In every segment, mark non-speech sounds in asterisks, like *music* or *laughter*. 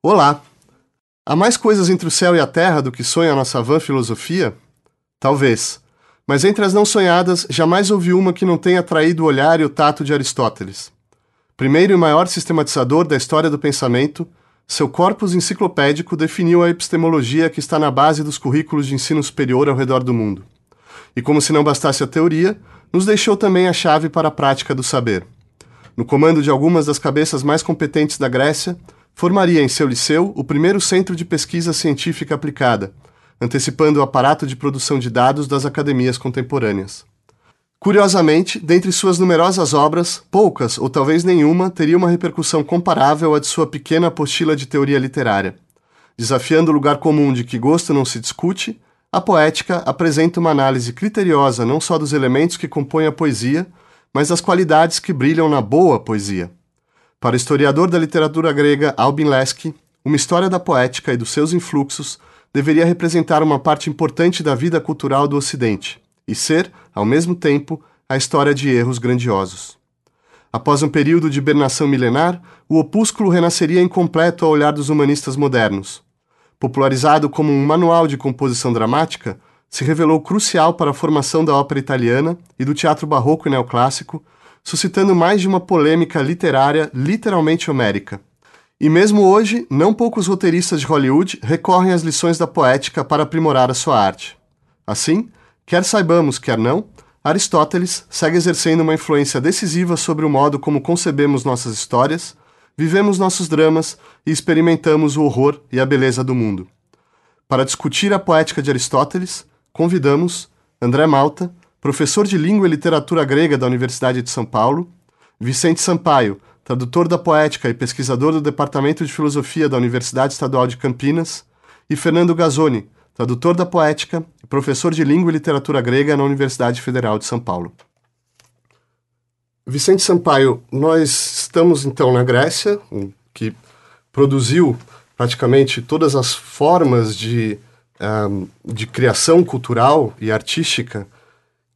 Olá! Há mais coisas entre o céu e a terra do que sonha a nossa vã filosofia? Talvez. Mas entre as não sonhadas, jamais houve uma que não tenha atraído o olhar e o tato de Aristóteles. Primeiro e maior sistematizador da história do pensamento, seu corpus enciclopédico definiu a epistemologia que está na base dos currículos de ensino superior ao redor do mundo. E como se não bastasse a teoria, nos deixou também a chave para a prática do saber. No comando de algumas das cabeças mais competentes da Grécia, formaria em seu liceu o primeiro centro de pesquisa científica aplicada, antecipando o aparato de produção de dados das academias contemporâneas. Curiosamente, dentre suas numerosas obras, poucas ou talvez nenhuma teria uma repercussão comparável à de sua pequena apostila de teoria literária. Desafiando o lugar comum de que gosto não se discute, a poética apresenta uma análise criteriosa não só dos elementos que compõem a poesia, mas das qualidades que brilham na boa poesia. Para o historiador da literatura grega Albin Lesky, uma história da poética e dos seus influxos deveria representar uma parte importante da vida cultural do Ocidente e ser, ao mesmo tempo, a história de erros grandiosos. Após um período de hibernação milenar, o opúsculo renasceria incompleto ao olhar dos humanistas modernos. Popularizado como um manual de composição dramática, se revelou crucial para a formação da ópera italiana e do teatro barroco e neoclássico, suscitando mais de uma polêmica literária literalmente homérica. E mesmo hoje, não poucos roteiristas de Hollywood recorrem às lições da poética para aprimorar a sua arte. Assim, quer saibamos, quer não, Aristóteles segue exercendo uma influência decisiva sobre o modo como concebemos nossas histórias, vivemos nossos dramas e experimentamos o horror e a beleza do mundo. Para discutir a poética de Aristóteles, convidamos André Malta, professor de língua e literatura grega da Universidade de São Paulo, Vicente Sampaio, tradutor da poética e pesquisador do Departamento de Filosofia da Universidade Estadual de Campinas, e Fernando Gazzoni, tradutor da poética e professor de língua e literatura grega na Universidade Federal de São Paulo. Vicente Sampaio, nós estamos então na Grécia, que produziu praticamente todas as formas de, um, de criação cultural e artística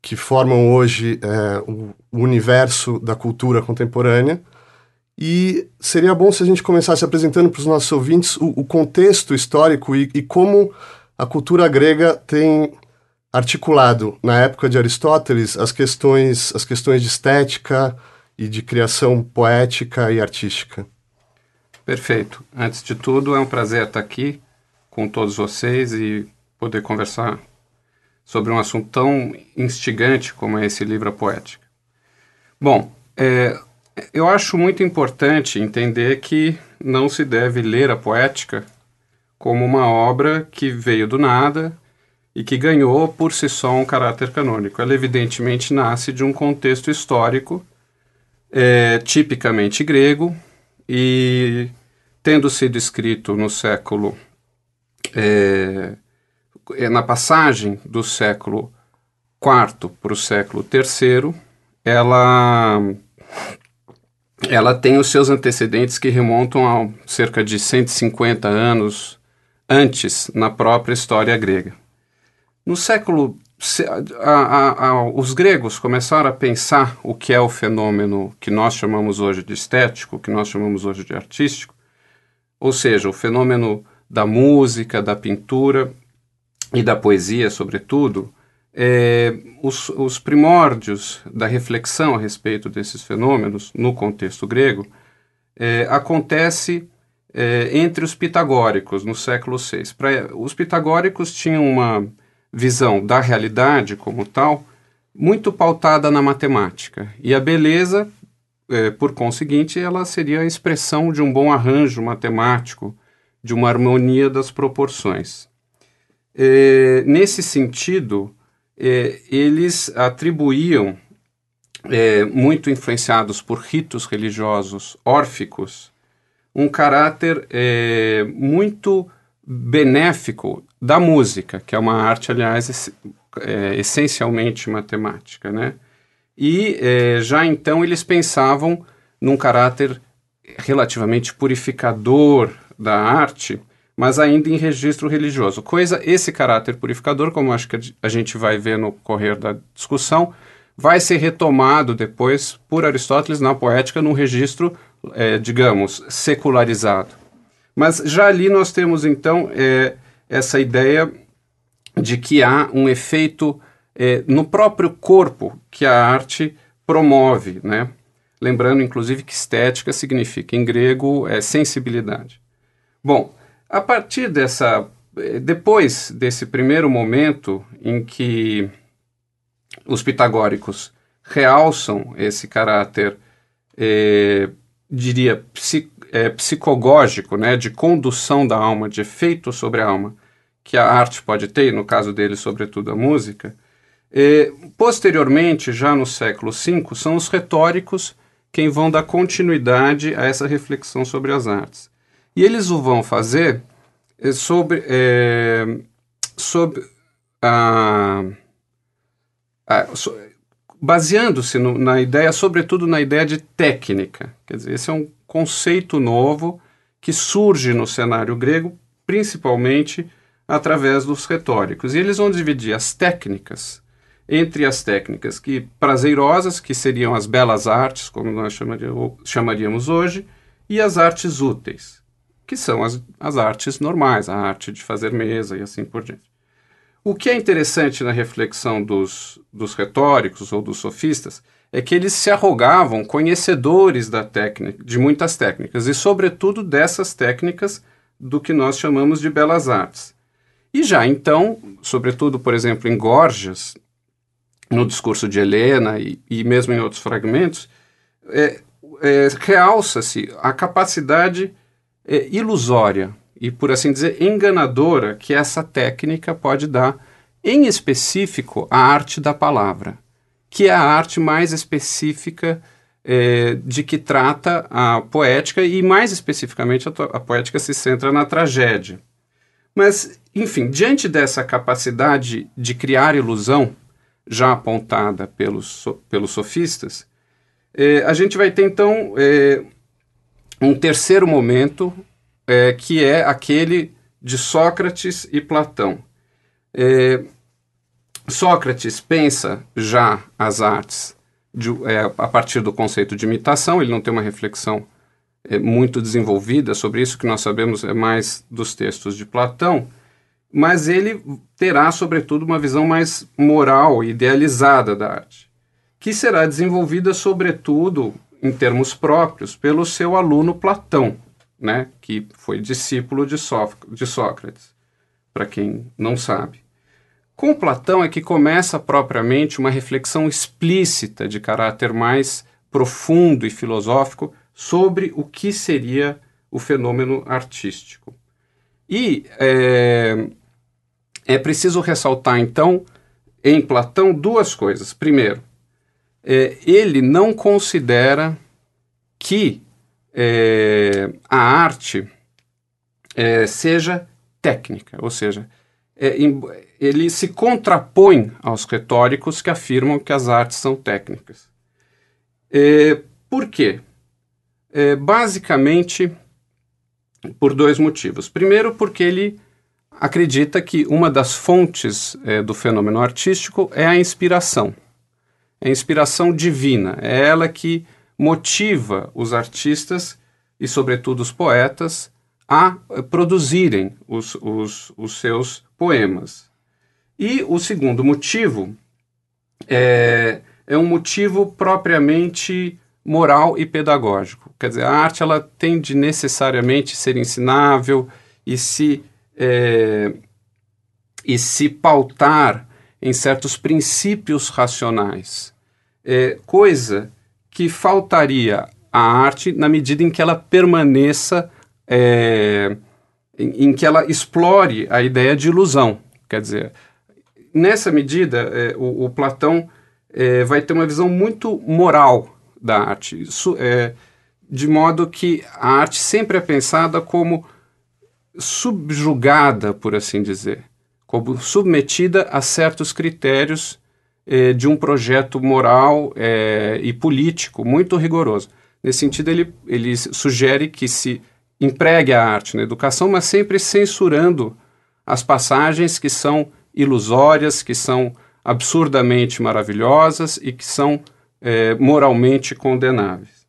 que formam hoje é, o, universo da cultura contemporânea. E seria bom se a gente começasse apresentando para os nossos ouvintes o, o contexto histórico e, e, como a cultura grega tem articulado, na época de Aristóteles, as questões, as questões de estética e de criação poética e artística. Perfeito. Antes de tudo, é um prazer estar aqui com todos vocês e poder conversar sobre um assunto tão instigante como é esse livro Poética. Bom, é, eu acho muito importante entender que não se deve ler a poética como uma obra que veio do nada e que ganhou por si só um caráter canônico. Ela evidentemente nasce de um contexto histórico é, tipicamente grego e tendo sido escrito no século é, na passagem do século IV para o século III, ela, ela tem os seus antecedentes que remontam a cerca de 150 anos antes na própria história grega. No século a, a, a, os gregos começaram a pensar o que é o fenômeno que nós chamamos hoje de estético, que nós chamamos hoje de artístico, ou seja, o fenômeno da música, da pintura, e da poesia, sobretudo, é, os, os, primórdios da reflexão a respeito desses fenômenos no contexto grego é, acontece é, entre os pitagóricos no século VI. Pra, os pitagóricos tinham uma visão da realidade como tal muito pautada na matemática e a beleza, é, por conseguinte, ela seria a expressão de um bom arranjo matemático, de uma harmonia das proporções. É, nesse sentido, é, eles atribuíam, é, muito influenciados por ritos religiosos órficos, um caráter é, muito benéfico da música, que é uma arte, aliás, é, essencialmente matemática, né? E é, já então eles pensavam num caráter relativamente purificador da arte, mas ainda em registro religioso. Coisa, esse caráter purificador, como acho que a gente vai ver no correr da discussão, vai ser retomado depois por Aristóteles na poética num registro, é, digamos, secularizado. Mas já ali nós temos então é, essa ideia de que há um efeito é, no próprio corpo que a arte promove, né? Lembrando, inclusive, que estética significa, em grego, é sensibilidade. Bom, a partir dessa. É, depois desse primeiro momento em que os pitagóricos realçam esse caráter, é, diria, é, psicogógico, né, de condução da alma, de efeito sobre a alma, que a arte pode ter, no caso dele, sobretudo a música, posteriormente, já no século V, são os retóricos quem vão dar continuidade a essa reflexão sobre as artes. E eles o vão fazer é, sobre, é, sobre a, a so, baseando-se na ideia, sobretudo na ideia de técnica. Quer dizer, esse é um conceito novo que surge no cenário grego, principalmente através dos retóricos. E eles vão dividir as técnicas entre as técnicas que prazerosas, que seriam as belas artes, como nós chamaríamos hoje, e as artes úteis, que são as, as artes normais, a arte de fazer mesa e assim por diante. O que é interessante na reflexão dos, dos retóricos ou dos sofistas é que eles se arrogavam conhecedores da técnica, de muitas técnicas, e sobretudo dessas técnicas do que nós chamamos de belas artes. E já então, sobretudo, por exemplo, em Gorgias, no discurso de Helena e, e mesmo em outros fragmentos, é, é, realça-se a capacidade é, ilusória e, por assim dizer, enganadora que essa técnica pode dar, em específico, a arte da palavra, que é a arte mais específica é, de que trata a poética e, mais especificamente, a, a poética se centra na tragédia. Mas, enfim, diante dessa capacidade de criar ilusão, já apontada pelos, pelos sofistas, é, a gente vai ter então é, um terceiro momento, é, que é aquele de Sócrates e Platão. É, Sócrates pensa já as artes de, é, a partir do conceito de imitação, ele não tem uma reflexão é, muito desenvolvida sobre isso, que nós sabemos é mais dos textos de Platão, mas ele terá, sobretudo, uma visão mais moral, idealizada da arte, que será desenvolvida, sobretudo, em termos próprios, pelo seu aluno Platão, né, que foi discípulo de, de Sócrates, para quem não sabe. Com Platão é que começa propriamente uma reflexão explícita de caráter mais profundo e filosófico sobre o que seria o fenômeno artístico. E é, é preciso ressaltar, então, em Platão, duas coisas. Primeiro, é, ele não considera que é, a arte é, seja técnica, ou seja, é, ele se contrapõe aos retóricos que afirmam que as artes são técnicas. É, por quê? É, basicamente, por dois motivos. Primeiro, porque ele acredita que uma das fontes do fenômeno artístico é a inspiração. É inspiração divina. É ela que motiva os artistas e, sobretudo, os poetas a produzirem os, os, os seus poemas. E o segundo motivo é, é um motivo propriamente moral e pedagógico. Quer dizer, a arte ela tem de necessariamente ser ensinável e se é, e se pautar em certos princípios racionais, é, coisa que faltaria à arte na medida em que ela permaneça, é, em, em, que ela explore a ideia de ilusão. Quer dizer, nessa medida, é, o, o, Platão é, vai ter uma visão muito moral da arte, isso, é, de modo que a arte sempre é pensada como subjugada, por assim dizer, como submetida a certos critérios eh, de um projeto moral eh, e político muito rigoroso. Nesse sentido, ele, ele sugere que se empregue a arte na educação, mas sempre censurando as passagens que são ilusórias, que são absurdamente maravilhosas e que são eh, moralmente condenáveis.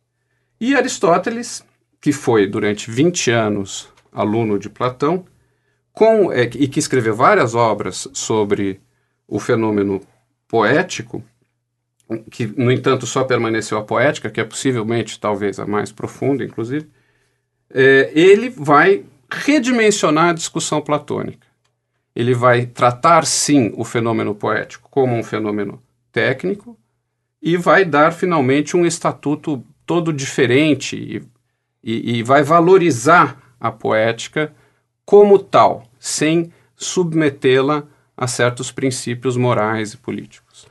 E Aristóteles, que foi durante 20 anos aluno de Platão, com, e que escreveu várias obras sobre o fenômeno poético, que, no entanto, só permaneceu a poética, que é possivelmente talvez a mais profunda, inclusive, é, ele vai redimensionar a discussão platônica. Ele vai tratar, sim, o fenômeno poético como um fenômeno técnico e vai dar, finalmente, um estatuto todo diferente e, e, e vai valorizar a poética como tal, sem submetê-la a certos princípios morais e políticos.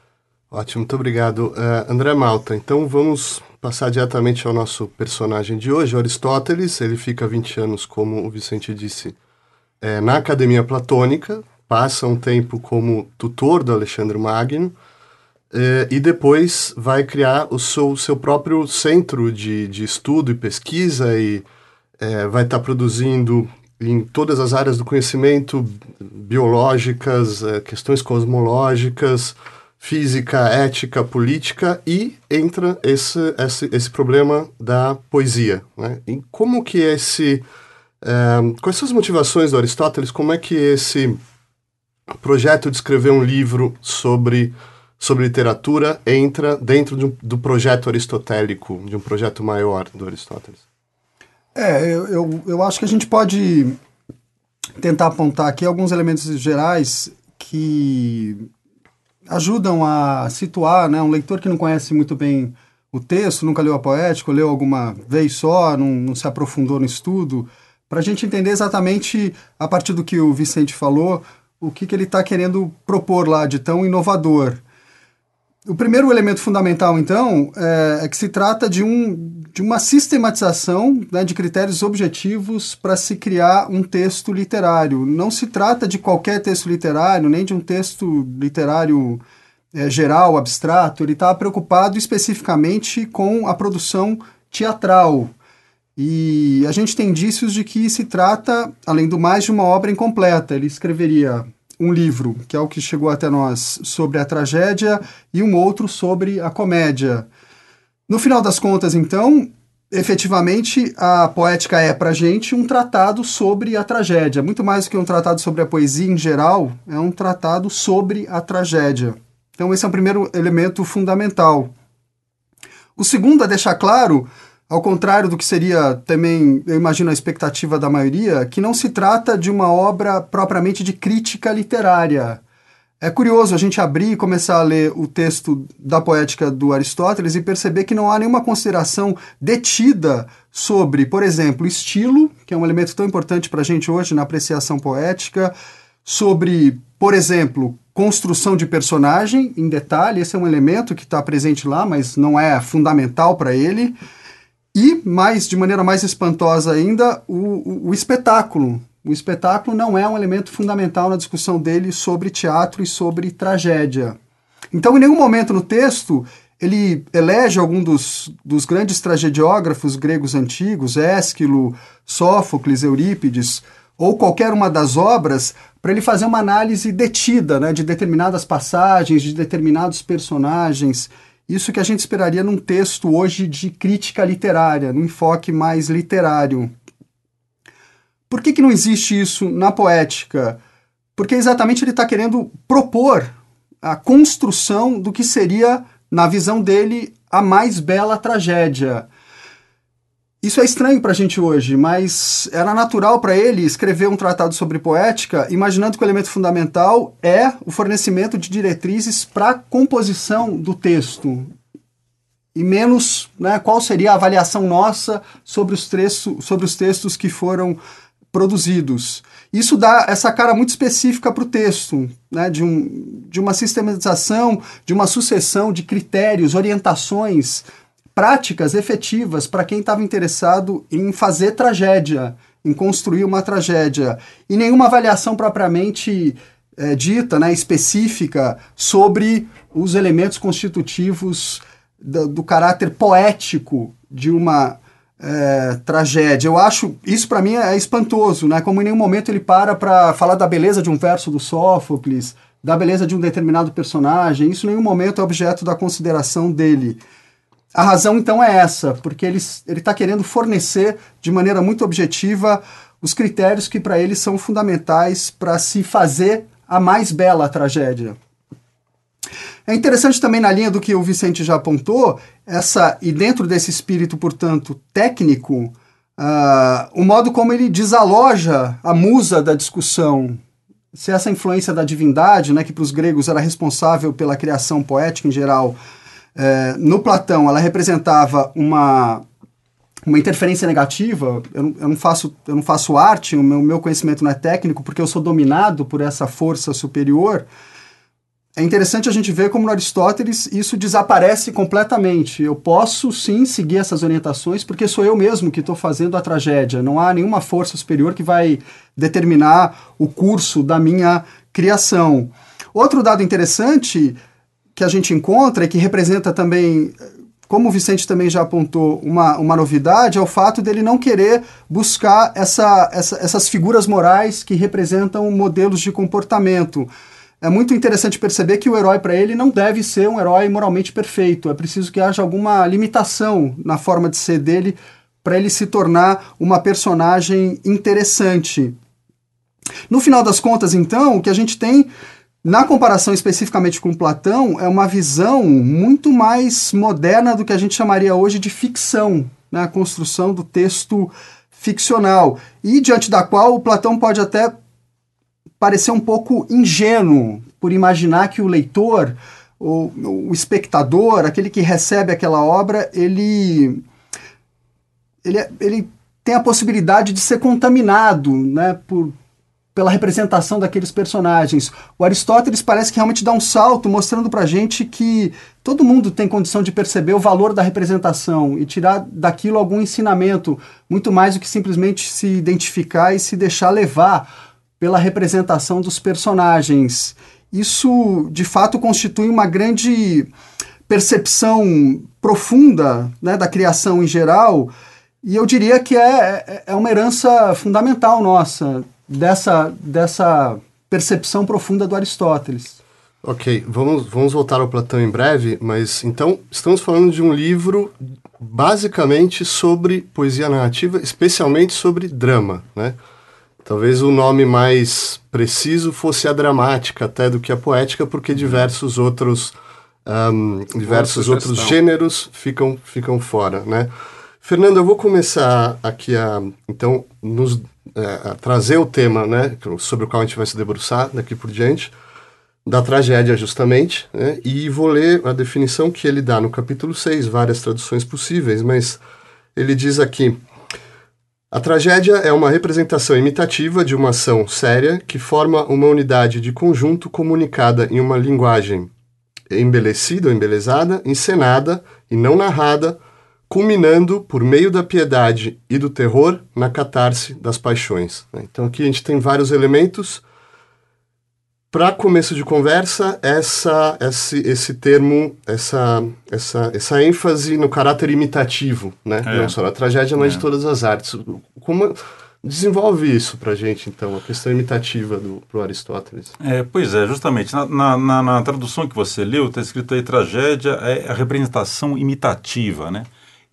Ótimo, muito obrigado. Uh, André Malta, então vamos passar diretamente ao nosso personagem de hoje, Aristóteles. Ele fica 20 anos, como o Vicente disse, é, na Academia Platônica, passa um tempo como tutor do Alexandre Magno, é, e depois vai criar o seu, seu próprio centro de, de estudo e pesquisa e é, vai estar tá produzindo em todas as áreas do conhecimento biológicas, é, questões cosmológicas, física, ética, política e entra esse, esse, esse problema da poesia. Né? E como que esse... É, quais são as motivações do Aristóteles? Como é que esse projeto de escrever um livro sobre, sobre literatura entra dentro de um, do projeto aristotélico, de um projeto maior do Aristóteles? É, eu, eu, eu acho que a gente pode tentar apontar aqui alguns elementos gerais que ajudam a situar né, um leitor que não conhece muito bem o texto, nunca leu a poética, leu alguma vez só, não, não se aprofundou no estudo, para a gente entender exatamente, a partir do que o Vicente falou, o que, que ele está querendo propor lá de tão inovador. O primeiro elemento fundamental, então, é, é, que se trata de, um, de uma sistematização né, de critérios objetivos para se criar um texto literário. Não se trata de qualquer texto literário, nem de um texto literário é, geral, abstrato. Ele está preocupado especificamente com a produção teatral. E a gente tem indícios de que se trata, além do mais, de uma obra incompleta. Ele escreveria um livro, que é o que chegou até nós, sobre a tragédia, e um outro sobre a comédia. No final das contas, então, efetivamente, a poética é para gente um tratado sobre a tragédia. Muito mais do que um tratado sobre a poesia em geral, é um tratado sobre a tragédia. Então, esse é o primeiro elemento fundamental. O segundo é deixar claro ao contrário do que seria também, eu imagino, a expectativa da maioria, que não se trata de uma obra propriamente de crítica literária. É curioso a gente abrir e começar a ler o texto da poética do Aristóteles e perceber que não há nenhuma consideração detida sobre, por exemplo, estilo, que é um elemento tão importante para a gente hoje na apreciação poética, sobre, por exemplo, construção de personagem em detalhe, esse é um elemento que está presente lá, mas não é fundamental para ele. E, mais, de maneira mais espantosa ainda, o, o, o espetáculo. O espetáculo não é um elemento fundamental na discussão dele sobre teatro e sobre tragédia. Então, em nenhum momento no texto ele elege algum dos, dos grandes tragediógrafos gregos antigos, Ésquilo, Sófocles, Eurípides, ou qualquer uma das obras, para ele fazer uma análise detida né, de determinadas passagens, de determinados personagens. Isso que a gente esperaria num texto hoje de crítica literária, num enfoque mais literário. Por que, que não existe isso na poética? Porque exatamente ele está querendo propor a construção do que seria, na visão dele, a mais bela tragédia. Isso é estranho para a gente hoje, mas era natural para ele escrever um tratado sobre poética, imaginando que o elemento fundamental é o fornecimento de diretrizes para a composição do texto. E menos né, qual seria a avaliação nossa sobre os, sobre os textos que foram produzidos. Isso dá essa cara muito específica para o texto, né, de, um, de uma sistematização, de uma sucessão de critérios, orientações práticas efetivas para quem estava interessado em fazer tragédia, em construir uma tragédia. E nenhuma avaliação propriamente é, dita, né, específica, sobre os elementos constitutivos do, do caráter poético de uma é, tragédia. Eu acho, isso para mim é espantoso, né? Como em nenhum momento ele para para falar da beleza de um verso do Sófocles, da beleza de um determinado personagem. Isso em nenhum momento é objeto da consideração dele. A razão então é essa, porque ele está querendo fornecer de maneira muito objetiva os critérios que para ele são fundamentais para se fazer a mais bela tragédia. É interessante também na linha do que o Vicente já apontou, essa e dentro desse espírito, portanto, técnico, uh, o modo como ele desaloja a musa da discussão. Se essa influência da divindade, né, que para os gregos era responsável pela criação poética em geral, uh, no Platão ela representava uma uma interferência negativa, eu não, eu não, faço, eu não faço arte, o meu, meu conhecimento não é técnico, porque eu sou dominado por essa força superior, é interessante a gente ver como no Aristóteles isso desaparece completamente. Eu posso sim seguir essas orientações porque sou eu mesmo que estou fazendo a tragédia. Não há nenhuma força superior que vai determinar o curso da minha criação. Outro dado interessante que a gente encontra e que representa também, como o Vicente também já apontou, uma, uma novidade, é o fato dele não querer buscar essa, essa, essas figuras morais que representam modelos de comportamento é muito interessante perceber que o herói para ele não deve ser um herói moralmente perfeito. É preciso que haja alguma limitação na forma de ser dele para ele se tornar uma personagem interessante. No final das contas, então, o que a gente tem na comparação especificamente com Platão é uma visão muito mais moderna do que a gente chamaria hoje de ficção, né? a construção do texto ficcional, e diante da qual o Platão pode até parecer um pouco ingênuo por imaginar que o leitor, o, o espectador, aquele que recebe aquela obra, ele, ele, ele tem a possibilidade de ser contaminado né, por, pela representação daqueles personagens. O Aristóteles parece que realmente dá um salto, mostrando para gente que todo mundo tem condição de perceber o valor da representação e tirar daquilo algum ensinamento, muito mais do que simplesmente se identificar e se deixar levar pela representação dos personagens. Isso, de fato, constitui uma grande percepção profunda né, da criação em geral, e eu diria que é, é, é uma herança fundamental nossa, dessa, dessa percepção profunda do Aristóteles. Ok, vamos, vamos voltar ao Platão em breve, mas então estamos falando de um livro basicamente sobre poesia narrativa, especialmente sobre drama, né? Talvez o nome mais preciso fosse a dramática até do que a poética, porque diversos outros um, diversos outros gêneros ficam ficam fora, né? Fernando, eu vou começar aqui a então nos é, trazer o tema, né, sobre o qual a gente vai se debruçar daqui por diante da tragédia justamente, né? E vou ler a definição que ele dá no capítulo 6, várias traduções possíveis, mas ele diz aqui: a tragédia é uma representação imitativa de uma ação séria que forma uma unidade de conjunto comunicada em uma linguagem embelecida ou embelezada, encenada e não narrada, culminando, por meio da piedade e do terror, na catarse das paixões. Então aqui a gente tem vários elementos para começo de conversa, essa, esse, esse termo, essa, essa, essa ênfase no caráter imitativo, né? É. Não só na tragédia, mas é. de todas as artes. Como desenvolve isso para gente, então, a questão imitativa do pro Aristóteles? É, pois é, justamente. Na, na, na tradução que você leu, está escrito aí tragédia é a representação imitativa, né?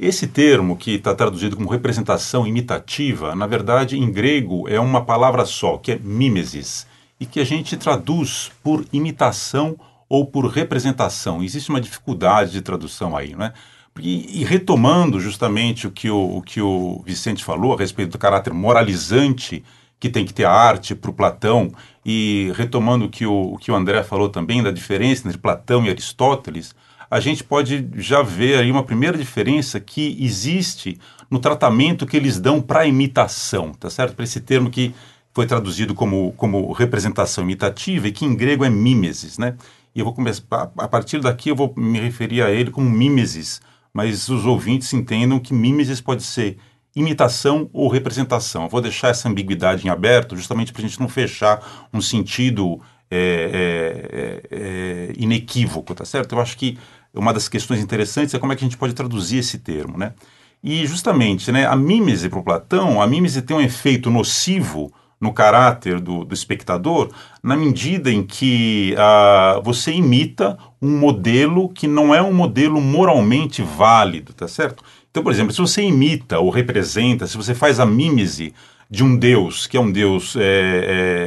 Esse termo, que está traduzido como representação imitativa, na verdade, em grego, é uma palavra só, que é mimesis e que a gente traduz por imitação ou por representação. Existe uma dificuldade de tradução aí, não é? E, e retomando justamente o que o, o que o Vicente falou a respeito do caráter moralizante que tem que ter a arte para o Platão, e retomando o que o, o que o André falou também da diferença entre Platão e Aristóteles, a gente pode já ver aí uma primeira diferença que existe no tratamento que eles dão para imitação, tá certo? Para esse termo que foi traduzido como, como representação imitativa e que em grego é mimesis, né? E eu vou começar, a partir daqui eu vou me referir a ele como mimesis, mas os ouvintes entendam que mimesis pode ser imitação ou representação. Eu vou deixar essa ambiguidade em aberto justamente para a gente não fechar um sentido é, é, é, inequívoco, tá certo? Eu acho que uma das questões interessantes é como é que a gente pode traduzir esse termo, né? E justamente, né, a mímese para o Platão, a mímese tem um efeito nocivo no caráter do, do espectador, na medida em que uh, você imita um modelo que não é um modelo moralmente válido, tá certo? Então, por exemplo, se você imita ou representa, se você faz a mímese de um deus que é um deus é,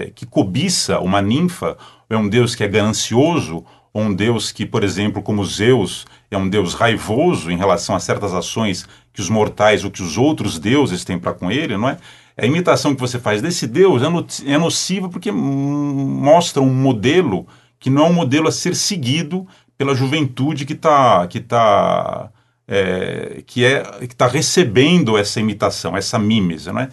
é, que cobiça uma ninfa, é um deus que é ganancioso, um deus que, por exemplo, como Zeus, é um deus raivoso em relação a certas ações que os mortais ou que os outros deuses têm para com ele, não é? A imitação que você faz desse deus é, é nociva porque mostra um modelo que não é um modelo a ser seguido pela juventude que está que tá, é, que é que está recebendo essa imitação, essa mímese, não é?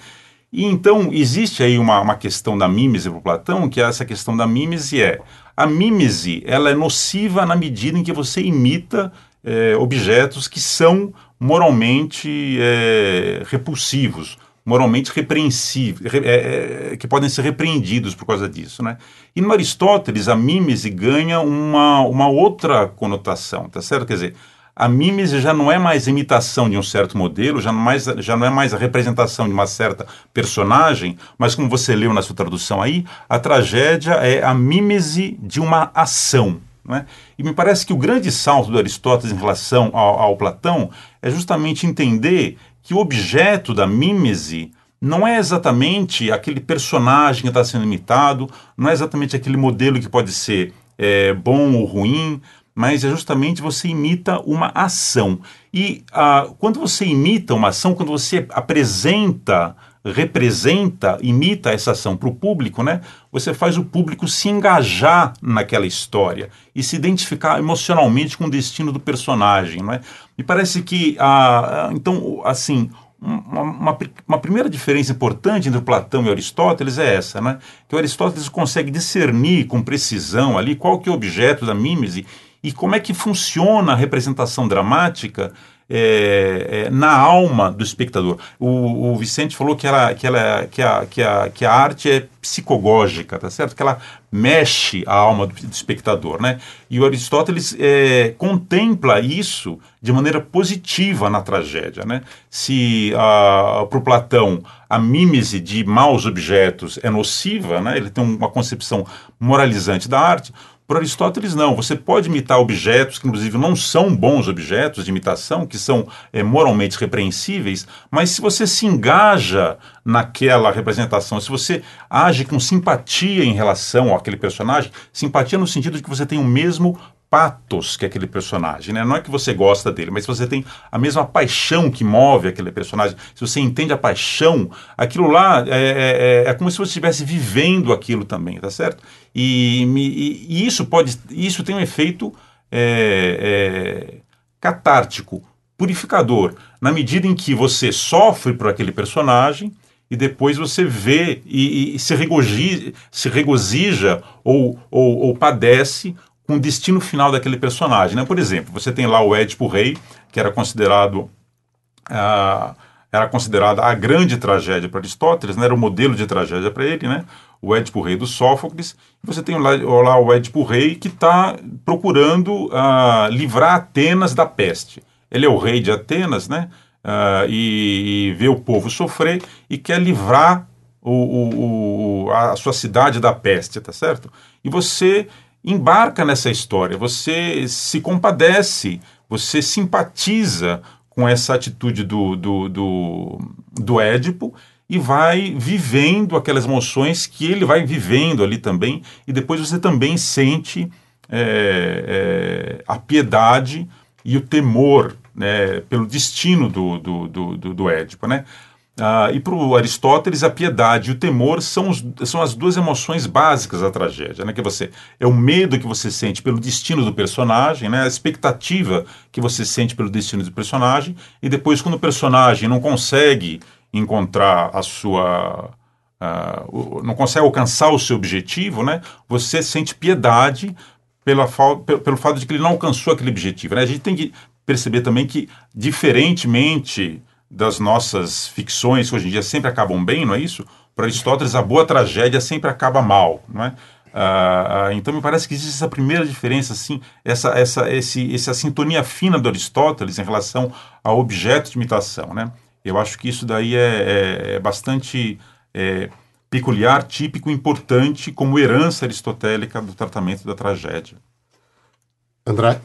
E então existe aí uma, uma questão da mímese para Platão, que é essa questão da mímese é a mímese ela é nociva na medida em que você imita é, objetos que são moralmente é, repulsivos, moralmente repreensíveis, é, é, que podem ser repreendidos por causa disso, né? E no Aristóteles a mímese ganha uma, uma outra conotação, tá certo? Quer dizer, a mímese já não é mais imitação de um certo modelo, já não, mais, já não é mais a representação de uma certa personagem, mas como você leu na sua tradução aí, a tragédia é a mímese de uma ação. É? E me parece que o grande salto do Aristóteles em relação ao, ao Platão é justamente entender que o objeto da mímese não é exatamente aquele personagem que está sendo imitado, não é exatamente aquele modelo que pode ser é, bom ou ruim, mas é justamente você imita uma ação. E ah, quando você imita uma ação, quando você apresenta, representa, imita essa ação para o público, né, você faz o público se engajar naquela história e se identificar emocionalmente com o destino do personagem. Não é? Me parece que, ah, então, assim, uma, uma, uma, primeira diferença importante entre Platão e Aristóteles é essa, né? que o Aristóteles consegue discernir com precisão ali qual que é o objeto da mímese e como é que funciona a representação dramática é, é, na alma do espectador. O, o, Vicente falou que, ela, que, ela, que, a, que, a, que a arte é psicogógica, tá certo? Que ela mexe a alma do, do espectador, né? E o Aristóteles é, contempla isso de maneira positiva na tragédia, né? Se para o Platão a mímese de maus objetos é nociva, né? Ele tem uma concepção moralizante da arte. Para Aristóteles, não. Você pode imitar objetos que, inclusive, não são bons objetos de imitação, que são é, moralmente repreensíveis, mas se você se engaja naquela representação, se você age com simpatia em relação àquele personagem, simpatia no sentido de que você tem o mesmo patos que aquele personagem, né? Não é que você gosta dele, mas você tem a mesma paixão que move aquele personagem, se você entende a paixão, aquilo lá é, é, é, é como se você estivesse vivendo aquilo também, tá certo? E, e, e isso pode, isso tem um efeito é, é, catártico, purificador, na medida em que você sofre por aquele personagem e depois você vê e, e se, regozija, se regozija ou, ou, ou padece com o destino final daquele personagem. Né? Por exemplo, você tem lá o Édipo Rei, que era considerado ah, era considerada a grande tragédia para Aristóteles, né? era o modelo de tragédia para ele, né? o Édipo Rei do Sófocles. Você tem lá, lá o Édipo Rei que está procurando ah, livrar Atenas da peste. Ele é o rei de Atenas, né? Ah, e, e, vê o povo sofrer e quer livrar o, o, o, a sua cidade da peste, tá certo? E você embarca nessa história, você se compadece, você simpatiza com essa atitude do, do, do, do Édipo e vai vivendo aquelas emoções que ele vai vivendo ali também, e depois você também sente é, é, a piedade e o temor né, pelo destino do, do, do, do Édipo. Né? Ah, e para o Aristóteles, a piedade e o temor são, os, são as duas emoções básicas da tragédia. Né? Que você é o medo que você sente pelo destino do personagem, né? a expectativa que você sente pelo destino do personagem, e depois, quando o personagem não consegue encontrar a sua. Uh, não consegue alcançar o seu objetivo, né? você sente piedade pela, pelo, pelo fato de que ele não alcançou aquele objetivo. Né? A gente tem que perceber também que, diferentemente das nossas ficções, que hoje em dia sempre acabam bem, não é isso? Para Aristóteles, a boa tragédia sempre acaba mal, não é? Ah, ah, então me parece que existe essa primeira diferença, assim, essa, essa, esse, essa sintonia fina do Aristóteles em relação ao objeto de imitação, né? Eu acho que isso daí é, é, é bastante é, peculiar, típico, importante como herança aristotélica do tratamento da tragédia. André?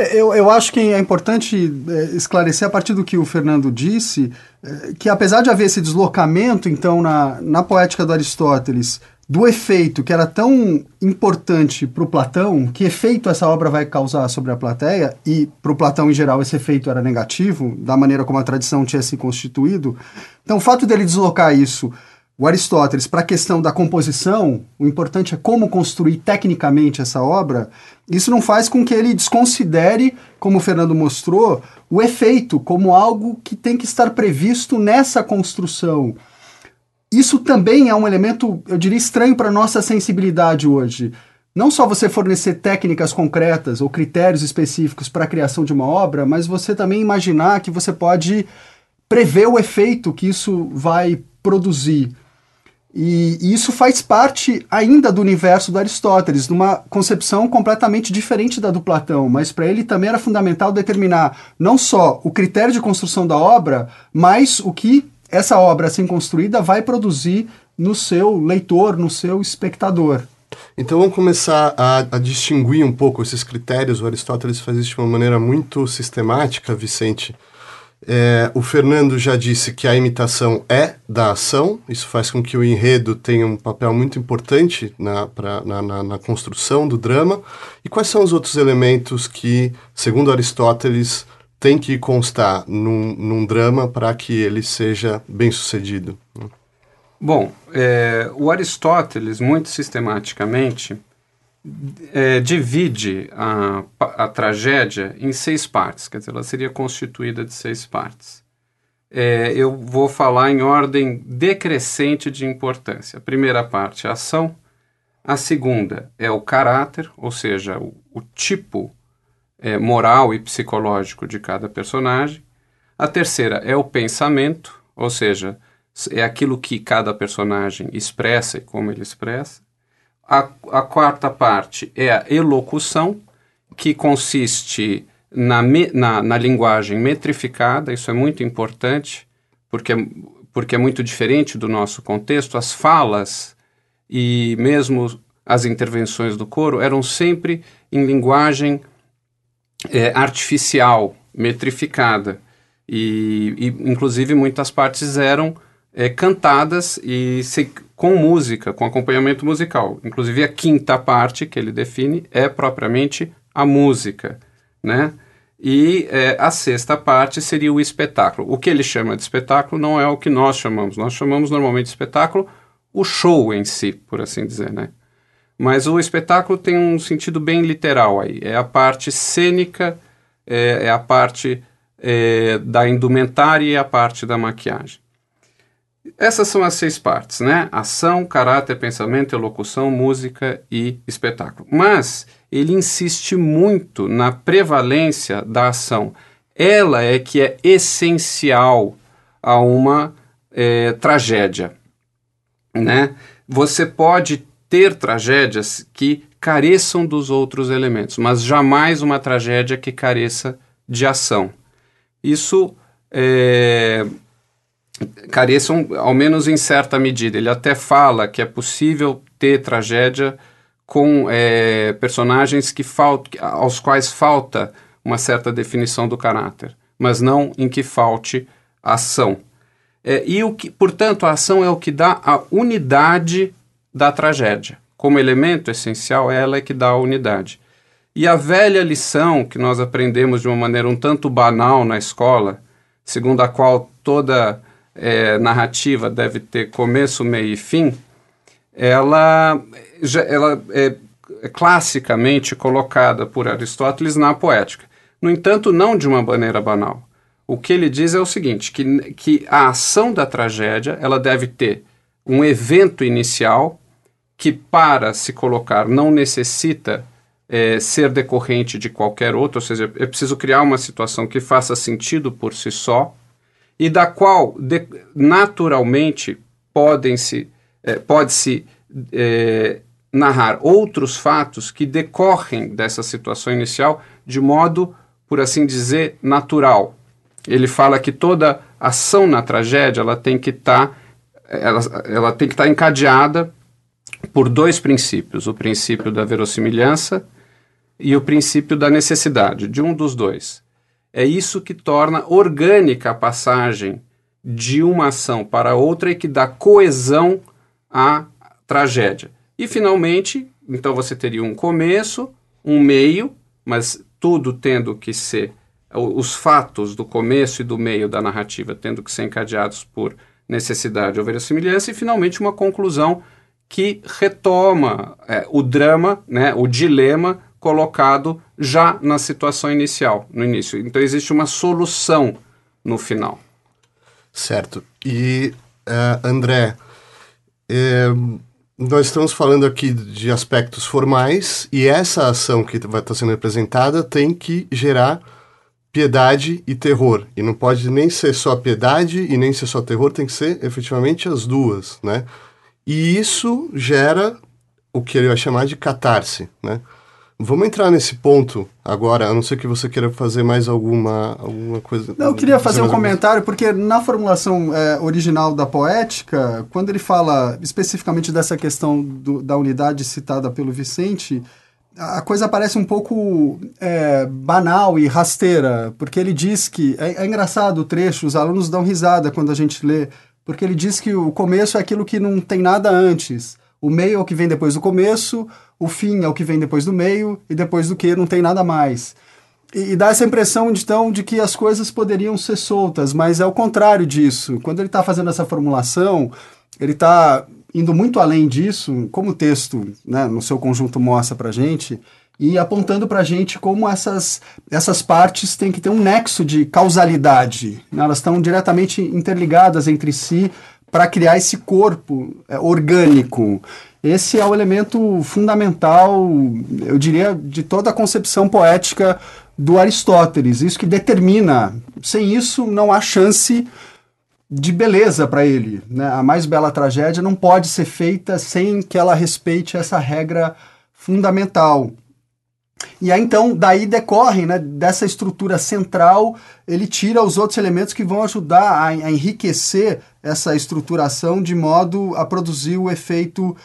É, eu, eu acho que é importante é, esclarecer a partir do que o Fernando disse, é, que apesar de haver esse deslocamento, então, na, na poética do Aristóteles, do efeito que era tão importante para o Platão, que efeito essa obra vai causar sobre a plateia, e para o Platão em geral esse efeito era negativo, da maneira como a tradição tinha se constituído. Então, o fato dele deslocar isso o Aristóteles para a questão da composição, o importante é como construir tecnicamente essa obra, isso não faz com que ele desconsidere, como o Fernando mostrou, o efeito como algo que tem que estar previsto nessa construção. Isso também é um elemento, eu diria, estranho para a nossa sensibilidade hoje. Não só você fornecer técnicas concretas ou critérios específicos para a criação de uma obra, mas você também imaginar que você pode prever o efeito que isso vai produzir. E, e, isso faz parte ainda do universo do Aristóteles, numa concepção completamente diferente da do Platão, mas para ele também era fundamental determinar não só o critério de construção da obra, mas o que essa obra assim construída vai produzir no seu leitor, no seu espectador. Então vamos começar a, a, distinguir um pouco esses critérios. O Aristóteles faz isso de uma maneira muito sistemática, Vicente. É, o Fernando já disse que a imitação é da ação, isso faz com que o enredo tenha um papel muito importante na, pra, na, na, na construção do drama. E quais são os outros elementos que, segundo Aristóteles, tem que constar num, num drama para que ele seja bem sucedido? Bom, é, o Aristóteles, muito sistematicamente, é, divide a, a tragédia em seis partes, quer dizer, ela seria constituída de seis partes. É, eu vou falar em ordem decrescente de importância. A primeira parte é a ação, a segunda é o caráter, ou seja, o, o tipo é, moral e psicológico de cada personagem. A terceira é o pensamento, ou seja, é aquilo que cada personagem expressa e como ele expressa. A, a quarta parte é a elocução, que consiste na, me, na, na linguagem metrificada, isso é muito importante, porque, porque é muito diferente do nosso contexto. As falas e mesmo as intervenções do coro eram sempre em linguagem é, artificial, metrificada. E, e, inclusive, muitas partes eram é, cantadas e se, com música, com acompanhamento musical. Inclusive, a quinta parte que ele define é propriamente a música, né? E é, a sexta parte seria o espetáculo. O que ele chama de espetáculo não é o que nós chamamos. Nós chamamos normalmente de espetáculo o show em si, por assim dizer, né? Mas o espetáculo tem um sentido bem literal aí. É a parte cênica, é, é a parte é, da indumentária e a parte da maquiagem. Essas são as seis partes, né? Ação, caráter, pensamento, elocução, música e espetáculo. Mas ele insiste muito na prevalência da ação. Ela é que é essencial a uma é, tragédia, né? Você pode ter tragédias que careçam dos outros elementos, mas jamais uma tragédia que careça de ação. Isso é, careçam, ao menos em certa medida. Ele até fala que é possível ter tragédia com é, personagens que falta, aos quais falta uma certa definição do caráter, mas não em que falte ação. É, e o que, portanto, a ação é o que dá a unidade da tragédia. Como elemento essencial, ela é que dá a unidade. E a velha lição que nós aprendemos de uma maneira um tanto banal na escola, segundo a qual toda é, narrativa deve ter começo, meio e fim, ela, ela é, classicamente colocada por Aristóteles na poética. No entanto, não de uma maneira banal. O que ele diz é o seguinte, que, que a ação da tragédia ela deve ter um evento inicial que para se colocar não necessita é, ser decorrente de qualquer outro, ou seja, é preciso criar uma situação que faça sentido por si só e da qual de, naturalmente podem se é, pode se é, narrar outros fatos que decorrem dessa situação inicial de modo, por assim dizer, natural. Ele fala que toda ação na tragédia ela tem que estar tá, ela, ela tem que estar tá encadeada por dois princípios: o princípio da verossimilhança e o princípio da necessidade, de um dos dois. É isso que torna orgânica a passagem de uma ação para outra e que dá coesão à tragédia. E finalmente, então você teria um começo, um meio, mas tudo tendo que ser os fatos do começo e do meio da narrativa tendo que ser encadeados por necessidade ou verossimilhança e finalmente uma conclusão que retoma é, o drama, né, o dilema colocado já na situação inicial, no início. Então existe uma solução no final. Certo. E, uh, André, eh, nós estamos falando aqui de aspectos formais e essa ação que vai estar sendo representada tem que gerar piedade e terror. E não pode nem ser só piedade e nem ser só terror, tem que ser efetivamente as duas, né? E isso gera o que ele vai chamar de catarse, né? Vamos entrar nesse ponto agora, a não ser que você queira fazer mais alguma, alguma coisa. Não, eu queria fazer um comentário, porque na formulação é, original da poética, quando ele fala especificamente dessa questão do, da unidade citada pelo Vicente, a coisa parece um pouco é, banal e rasteira, porque ele diz que. É, é engraçado o trecho, os alunos dão risada quando a gente lê, porque ele diz que o começo é aquilo que não tem nada antes. O meio é o que vem depois do começo, o fim é o que vem depois do meio, e depois do que não tem nada mais. E, e dá essa impressão, então, de que as coisas poderiam ser soltas, mas é o contrário disso. Quando ele está fazendo essa formulação, ele está indo muito além disso, como o texto, né, no seu conjunto mostra para gente, e apontando para a gente como essas, essas partes têm que ter um nexo de causalidade. Né? Elas estão diretamente interligadas entre si para criar esse corpo é, orgânico. Esse é o elemento fundamental, eu diria, de toda a concepção poética do Aristóteles. Isso que determina. Sem isso, não há chance de beleza para ele. Né? A mais bela tragédia não pode ser feita sem que ela respeite essa regra fundamental. E aí então, daí decorre, né, dessa estrutura central, ele tira os outros elementos que vão ajudar a, a enriquecer essa estruturação de modo a produzir o efeito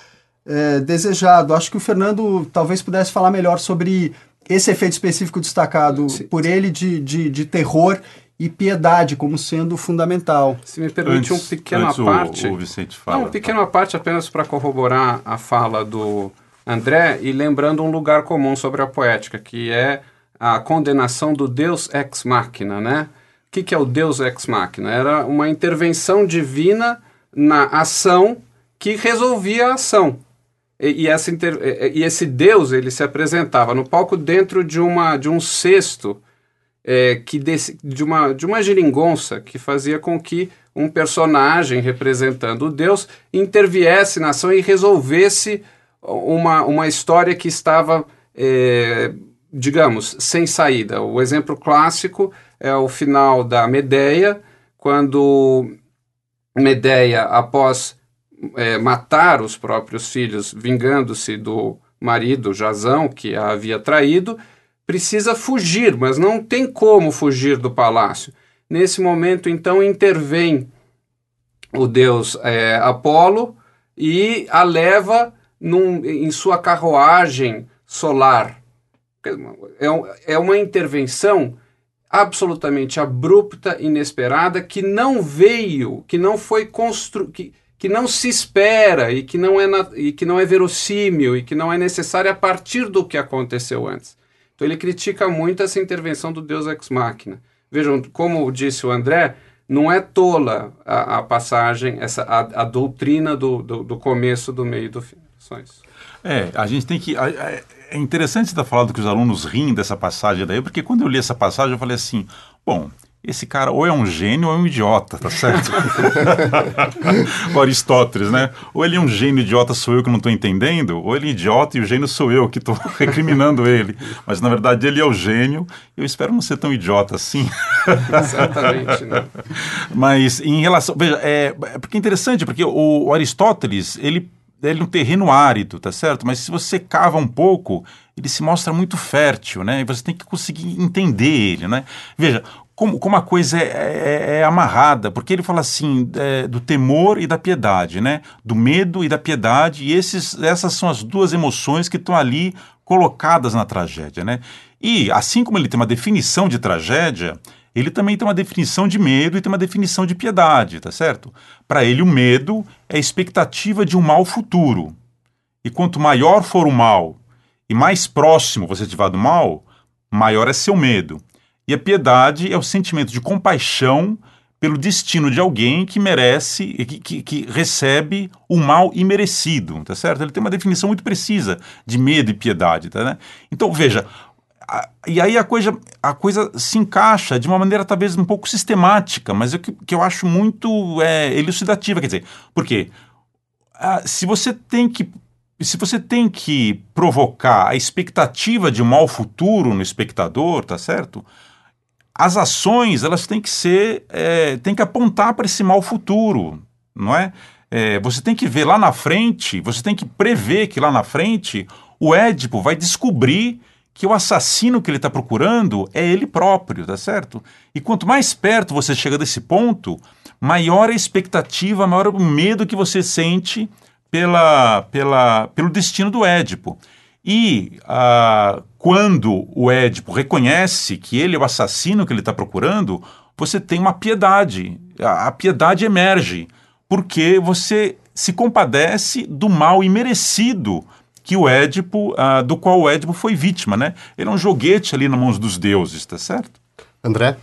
é, desejado. Acho que o Fernando talvez pudesse falar melhor sobre esse efeito específico destacado Sim. por ele de, de, de terror e piedade como sendo fundamental. Se me permite antes, um pequeno parte. O, o Vicente fala. Não, um pequeno tá. parte apenas para corroborar a fala do André e lembrando um lugar comum sobre a poética, que é a condenação do Deus ex machina, né? O que, que é o Deus ex machina? Era uma intervenção divina na ação que resolvia a ação. E, e, essa inter... e esse Deus ele se apresentava no palco dentro de, uma, de um cesto é, que de, uma, de uma geringonça que fazia com que um personagem representando o Deus interviesse na ação e resolvesse uma, uma história que estava, é, digamos, sem saída. O exemplo clássico é o final da Medeia, quando Medeia, após é, matar os próprios filhos, vingando-se do marido Jazão, que a havia traído, precisa fugir, mas não tem como fugir do palácio. Nesse momento, então, intervém o deus é, Apolo e a leva num, em sua carruagem solar. É, é uma intervenção absolutamente abrupta, inesperada, que não veio, que não foi construída, que, que não se espera e que não, é e que não é verossímil e que não é necessária a partir do que aconteceu antes. Então ele critica muito essa intervenção do Deus ex machina. Vejam, como disse o André, não é tola a, a passagem, essa, a, a doutrina do, do, do, começo, do meio e do fim. Só isso. É, a gente tem que. é interessante você estar falando que os alunos riem dessa passagem daí, porque quando eu li essa passagem eu falei assim: bom, esse cara ou é um gênio ou é um idiota, tá certo? *laughs* o Aristóteles, né? Ou ele é um gênio idiota, sou eu que não estou entendendo, ou ele é idiota e o gênio sou eu que estou *laughs* recriminando ele. Mas na verdade ele é o gênio, eu espero não ser tão idiota assim. Exatamente, né? *laughs* Mas em relação. Veja, é, é porque é interessante, porque o, o Aristóteles, ele ele é um terreno árido, tá certo? Mas se você cava um pouco, ele se mostra muito fértil, né? E você tem que conseguir entender ele, né? Veja, como, como a coisa é, é, é, amarrada, porque ele fala assim é, do temor e da piedade, né? Do medo e da piedade, e esses, essas são as duas emoções que estão ali colocadas na tragédia, né? E assim como ele tem uma definição de tragédia, ele também tem uma definição de medo e tem uma definição de piedade, tá certo? Para ele, o medo é a expectativa de um mal futuro. E quanto maior for o mal e mais próximo você estiver do mal, maior é seu medo. E a piedade é o sentimento de compaixão pelo destino de alguém que merece, que, que, que, recebe o mal imerecido, tá certo? Ele tem uma definição muito precisa de medo e piedade, tá, né? Então, veja, e aí a coisa, a coisa se encaixa de uma maneira talvez um pouco sistemática, mas é que, que eu acho muito é, elucidativa, quer dizer, porque a, se você tem que se você tem que provocar a expectativa de um mal futuro no espectador, tá certo? as ações elas têm que ser, é, têm que apontar para esse mal futuro, não é? é? Você tem que ver lá na frente, você tem que prever que lá na frente o Édipo vai descobrir que o assassino que ele está procurando é ele próprio, tá certo? E quanto mais perto você chega desse ponto, maior a expectativa, maior o medo que você sente pela, pela, pelo destino do Édipo. E ah, quando o Édipo reconhece que ele é o assassino que ele está procurando, você tem uma piedade. A, a, piedade emerge, porque você se compadece do mal imerecido que o Édipo, ah, do qual o Édipo foi vítima, né? Ele é um joguete ali nas mãos dos deuses, tá certo? André?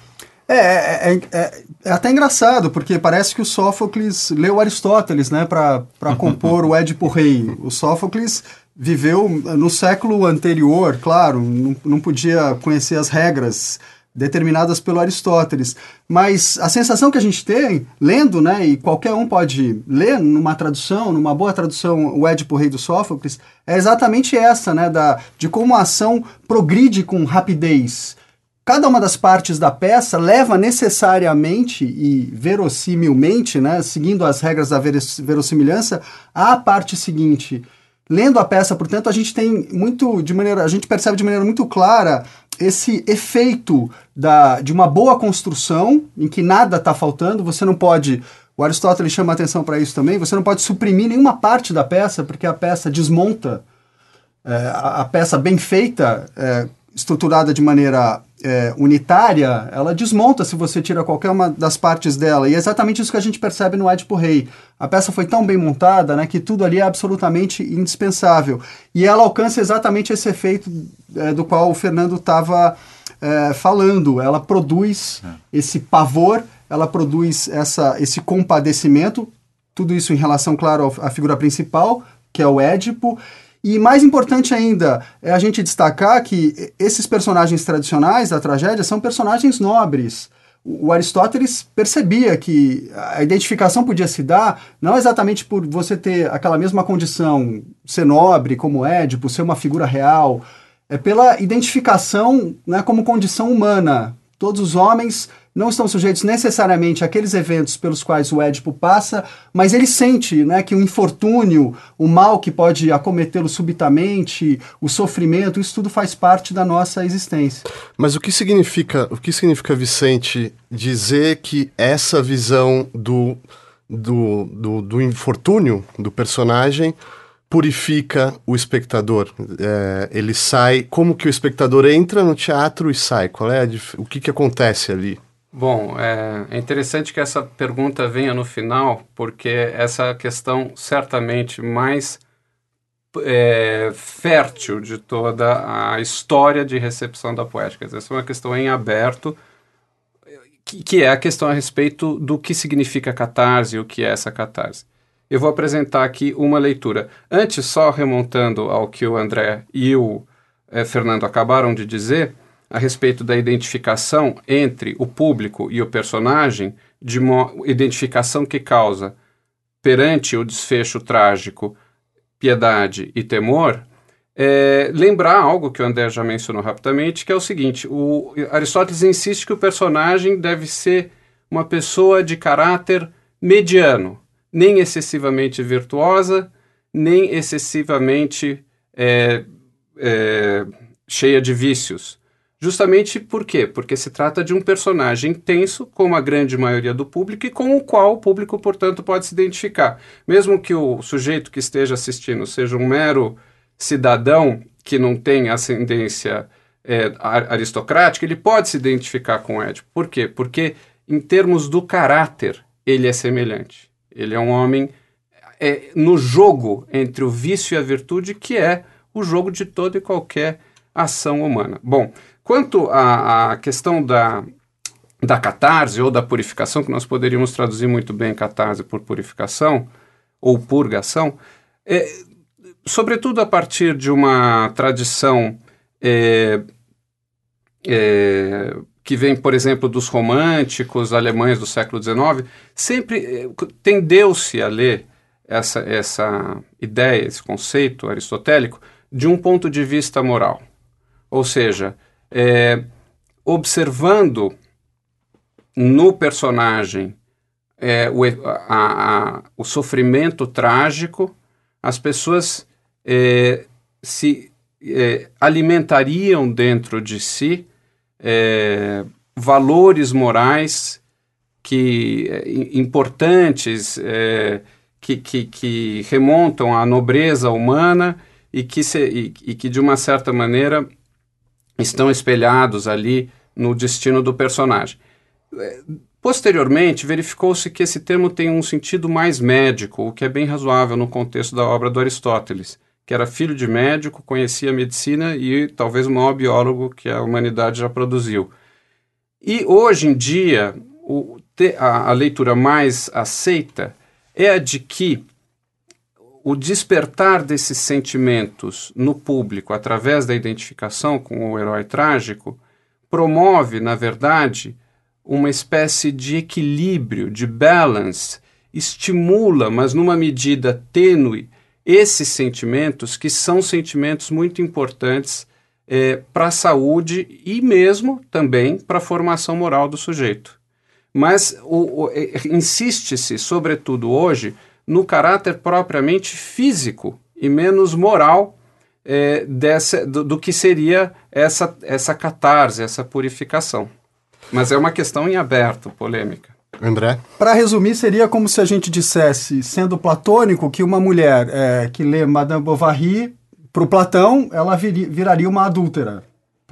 É, é, é, é, até engraçado, porque parece que o Sófocles leu Aristóteles, né, para *laughs* compor o Édipo Rei. O Sófocles viveu no século anterior, claro, não, não podia conhecer as regras determinadas pelo Aristóteles. Mas a sensação que a gente tem, lendo, né, e qualquer um pode ler numa tradução, numa boa tradução, o Édipo Rei do Sófocles, é exatamente essa, né, da, de como a ação progride com rapidez. Cada uma das partes da peça leva necessariamente e verossimilmente, né, seguindo as regras da verossimilhança, à parte seguinte. Lendo a peça, portanto, a gente tem muito de maneira, a gente percebe de maneira muito clara esse efeito da, de uma boa construção em que nada está faltando. Você não pode, o Aristóteles chama atenção para isso também. Você não pode suprimir nenhuma parte da peça porque a peça desmonta. É, a, a, peça bem feita, é, estruturada de maneira é, unitária, ela desmonta se você tira qualquer uma das partes dela. E é exatamente isso que a gente percebe no Édipo Rei. A peça foi tão bem montada né, que tudo ali é absolutamente indispensável. E ela alcança exatamente esse efeito é, do qual o Fernando estava é, falando. Ela produz é. esse pavor, ela produz essa, esse compadecimento, tudo isso em relação, claro, à figura principal, que é o Édipo, e mais importante ainda é a gente destacar que esses personagens tradicionais da tragédia são personagens nobres. O Aristóteles percebia que a identificação podia se dar não exatamente por você ter aquela mesma condição, ser nobre como Édipo, ser uma figura real, é pela identificação né, como condição humana. Todos os homens não estão sujeitos necessariamente àqueles eventos pelos quais o Édipo passa, mas ele sente né, que o infortúnio, o mal que pode acometê-lo subitamente, o sofrimento, isso tudo faz parte da nossa existência. Mas o que significa, o que significa Vicente, dizer que essa visão do, do, do, do infortúnio do personagem purifica o espectador. É, ele sai. Como que o espectador entra no teatro e sai? Qual é a, o que, que acontece ali? Bom, é, interessante que essa pergunta venha no final, porque essa questão certamente mais é, fértil de toda a história de recepção da poética. Essa é uma questão em aberto, que, que é a questão a respeito do que significa catarse e o que é essa catarse. Eu vou apresentar aqui uma leitura. Antes, só remontando ao que o André e o é, Fernando acabaram de dizer, a respeito da identificação entre o público e o personagem, de uma identificação que causa, perante o desfecho trágico, piedade e temor, é, lembrar algo que o André já mencionou rapidamente, que é o seguinte: o Aristóteles insiste que o personagem deve ser uma pessoa de caráter mediano, nem excessivamente virtuosa, nem excessivamente é, é, cheia de vícios. Justamente por quê? Porque se trata de um personagem tenso, como a grande maioria do público, e com o qual o público, portanto, pode se identificar. Mesmo que o sujeito que esteja assistindo seja um mero cidadão que não tem ascendência é, aristocrática, ele pode se identificar com Édipo. Por quê? Porque, em termos do caráter, ele é semelhante. Ele é um homem é, no jogo entre o vício e a virtude, que é o jogo de toda e qualquer ação humana. Bom, quanto à, à questão da, da catarse ou da purificação, que nós poderíamos traduzir muito bem catarse por purificação ou purgação, é, sobretudo a partir de uma tradição é, é, que vem, por exemplo, dos românticos alemães do século XIX, sempre é, tendeu-se a ler essa, essa ideia, esse conceito aristotélico, de um ponto de vista moral. Ou seja, é, observando no personagem é, o, a, a, o sofrimento trágico, as pessoas é, se é, alimentariam dentro de si é, valores morais que é, importantes é, que, que, que, remontam à nobreza humana e que, se, e, e que de uma certa maneira estão espelhados ali no destino do personagem. Posteriormente, verificou-se que esse termo tem um sentido mais médico, o que é bem razoável no contexto da obra do Aristóteles, que era filho de médico, conhecia a medicina e talvez o maior biólogo que a humanidade já produziu. E hoje em dia, o, a, a leitura mais aceita é a de que o despertar desses sentimentos no público através da identificação com o herói trágico promove, na verdade, uma espécie de equilíbrio, de balance, estimula, mas numa medida tênue, esses sentimentos que são sentimentos muito importantes é, para a saúde e mesmo também para a formação moral do sujeito. Mas é, insiste-se, sobretudo hoje, no caráter propriamente físico e menos moral é, dessa, do, do, que seria essa, essa catarse, essa purificação. Mas é uma questão em aberto, polêmica. André? Para resumir, seria como se a gente dissesse, sendo platônico, que uma mulher é, que lê Madame Bovary, para o Platão, ela vir, viraria uma adúltera,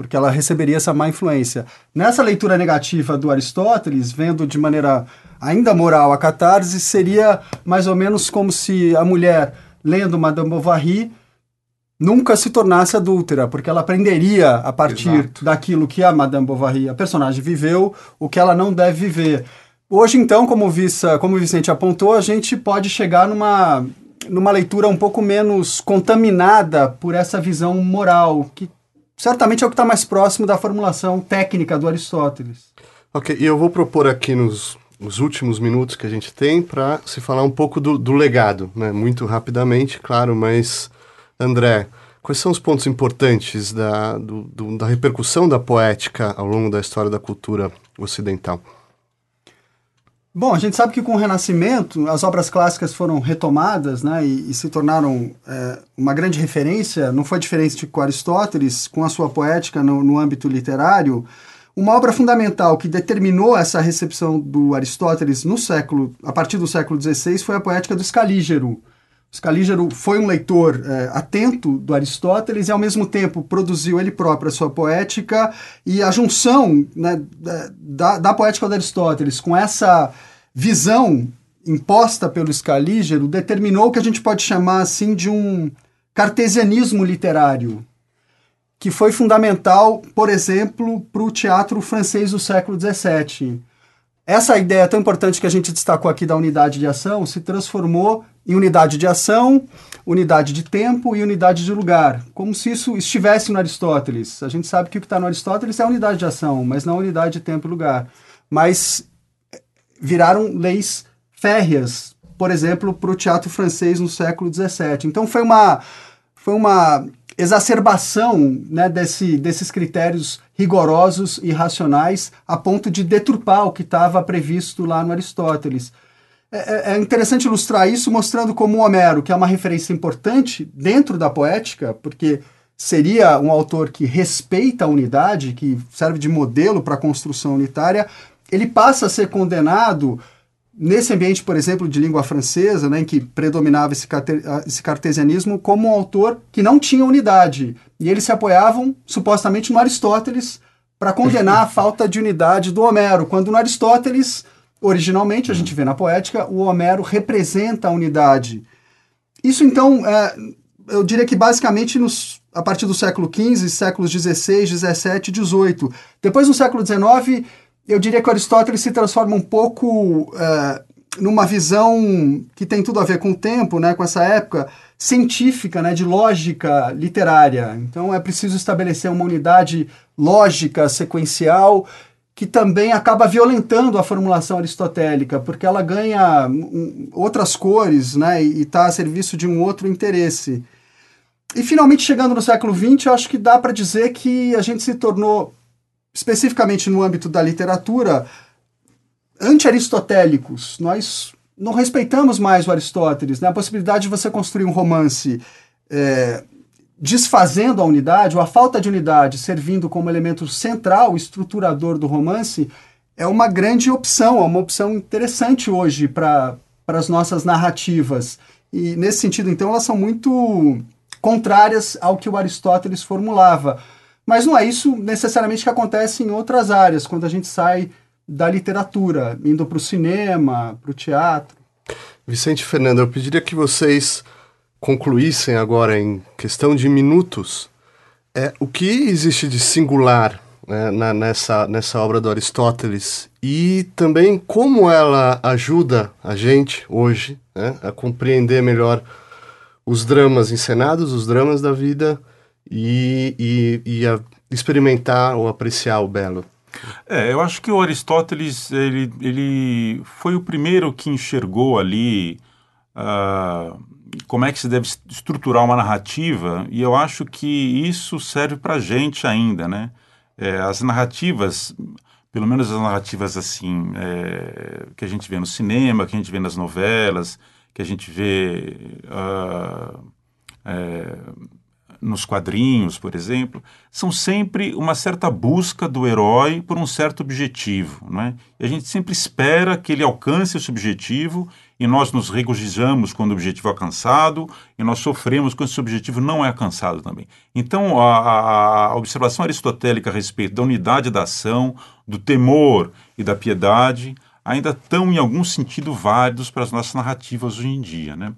porque ela receberia essa má influência. Nessa leitura negativa do Aristóteles, vendo de maneira ainda moral a catarse, seria mais ou menos como se a mulher, lendo Madame Bovary, nunca se tornasse adúltera, porque ela aprenderia a partir Exato. daquilo que a Madame Bovary, a personagem, viveu, o que ela não deve viver. Hoje, então, como o, Vissa, como o Vicente apontou, a gente pode chegar numa, numa leitura um pouco menos contaminada por essa visão moral, que certamente é o que está mais próximo da formulação técnica do Aristóteles. Ok, e eu vou propor aqui nos, nos últimos minutos que a gente tem para se falar um pouco do, do legado, né? muito rapidamente, claro, mas André, quais são os pontos importantes da, do, do, da repercussão da poética ao longo da história da cultura ocidental? Bom, a gente sabe que com o Renascimento as obras clássicas foram retomadas né, e, e se tornaram é, uma grande referência, não foi diferente com Aristóteles, com a sua poética no, no âmbito literário. Uma obra fundamental que determinou essa recepção do Aristóteles no século, a partir do século XVI foi a poética do Escalígero, Scalígero foi um leitor é, atento do Aristóteles e, ao mesmo tempo, produziu ele próprio a sua poética e a junção né, da, da poética do Aristóteles com essa visão imposta pelo Scalígero determinou o que a gente pode chamar assim de um cartesianismo literário, que foi fundamental, por exemplo, para o teatro francês do século XVII. Essa ideia tão importante que a gente destacou aqui da unidade de ação se transformou em unidade de ação, unidade de tempo e unidade de lugar, como se isso estivesse no Aristóteles. A gente sabe que o que está no Aristóteles é a unidade de ação, mas não a unidade de tempo e lugar. Mas eh, viraram leis férreas, por exemplo, para o teatro francês no século XVII. Então foi uma, foi uma exacerbação né, desse, desses critérios rigorosos e racionais a ponto de deturpar o que estava previsto lá no Aristóteles. É, é, é, interessante ilustrar isso mostrando como Homero, que é uma referência importante dentro da poética, porque seria um autor que respeita a unidade, que serve de modelo para a construção unitária, ele passa a ser condenado nesse ambiente, por exemplo, de língua francesa, né, em que predominava esse, esse cartesianismo, como um autor que não tinha unidade. E eles se apoiavam, supostamente, no Aristóteles para condenar a falta de unidade do Homero, quando no Aristóteles, originalmente, a gente vê na poética, o Homero representa a unidade. Isso, então, é, eu diria que basicamente nos, a partir do século XV, séculos XVI, XVII e XVIII. Depois, no século XIX, eu diria que o Aristóteles se transforma um pouco é, numa visão que tem tudo a ver com o tempo, né, com essa época científica, né, de lógica literária. Então é preciso estabelecer uma unidade lógica sequencial que também acaba violentando a formulação aristotélica, porque ela ganha outras cores né, e está a serviço de um outro interesse. E finalmente, chegando no século XX, eu acho que dá para dizer que a gente se tornou especificamente no âmbito da literatura, anti-aristotélicos. Nós não respeitamos mais o Aristóteles. Né? A possibilidade de você construir um romance é, desfazendo a unidade, ou a falta de unidade servindo como elemento central, estruturador do romance, é uma grande opção, é uma opção interessante hoje para as nossas narrativas. E nesse sentido, então, elas são muito contrárias ao que o Aristóteles formulava. Mas não é isso necessariamente que acontece em outras áreas, quando a gente sai da literatura, indo para o cinema, para o teatro. Vicente Fernando, eu pediria que vocês concluíssem agora em questão de minutos é, o que existe de singular né, na, nessa, nessa obra do Aristóteles e também como ela ajuda a gente hoje né, a compreender melhor os dramas encenados, os dramas da vida e, e, e a experimentar ou apreciar o belo. É, eu acho que o Aristóteles ele, ele foi o primeiro que enxergou ali uh, como é que se deve estruturar uma narrativa e eu acho que isso serve para gente ainda, né? É, as narrativas, pelo menos as narrativas assim é, que a gente vê no cinema, que a gente vê nas novelas, que a gente vê uh, é, nos quadrinhos, por exemplo, são sempre uma certa busca do herói por um certo objetivo. Não é? E a gente sempre espera que ele alcance esse objetivo e nós nos regozijamos quando o objetivo é alcançado e nós sofremos quando esse objetivo não é alcançado também. Então, a, a observação aristotélica a respeito da unidade da ação, do temor e da piedade ainda estão, em algum sentido, válidos para as nossas narrativas hoje em dia. Né?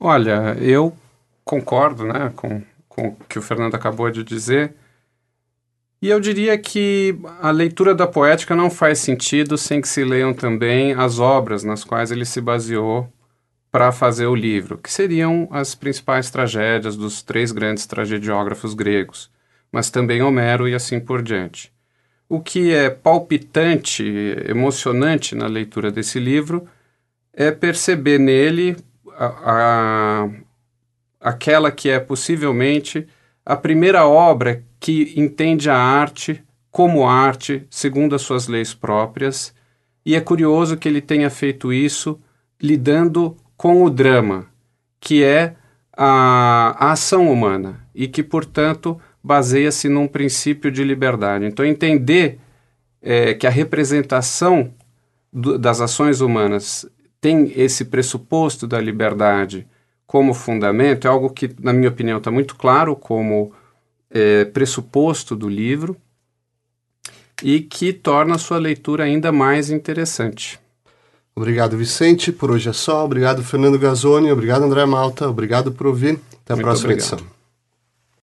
Olha, eu concordo né, com, com o que o Fernando acabou de dizer. E eu diria que a leitura da poética não faz sentido sem que se leiam também as obras nas quais ele se baseou para fazer o livro, que seriam as principais tragédias dos três grandes tragediógrafos gregos, mas também Homero e assim por diante. O que é palpitante, emocionante na leitura desse livro é perceber nele a, a, aquela que é possivelmente a primeira obra que entende a arte como arte, segundo as suas leis próprias, e é curioso que ele tenha feito isso lidando com o drama, que é a, a ação humana, e que, portanto, baseia-se num princípio de liberdade. Então, entender é, que a representação do, das ações humanas tem esse pressuposto da liberdade como fundamento é algo que, na minha opinião, está muito claro como é, pressuposto do livro e que torna a sua leitura ainda mais interessante. Obrigado, Vicente. Por hoje é só. Obrigado, Fernando Gazzoni. Obrigado, André Malta. Obrigado por ouvir. Até a muito próxima obrigado. edição.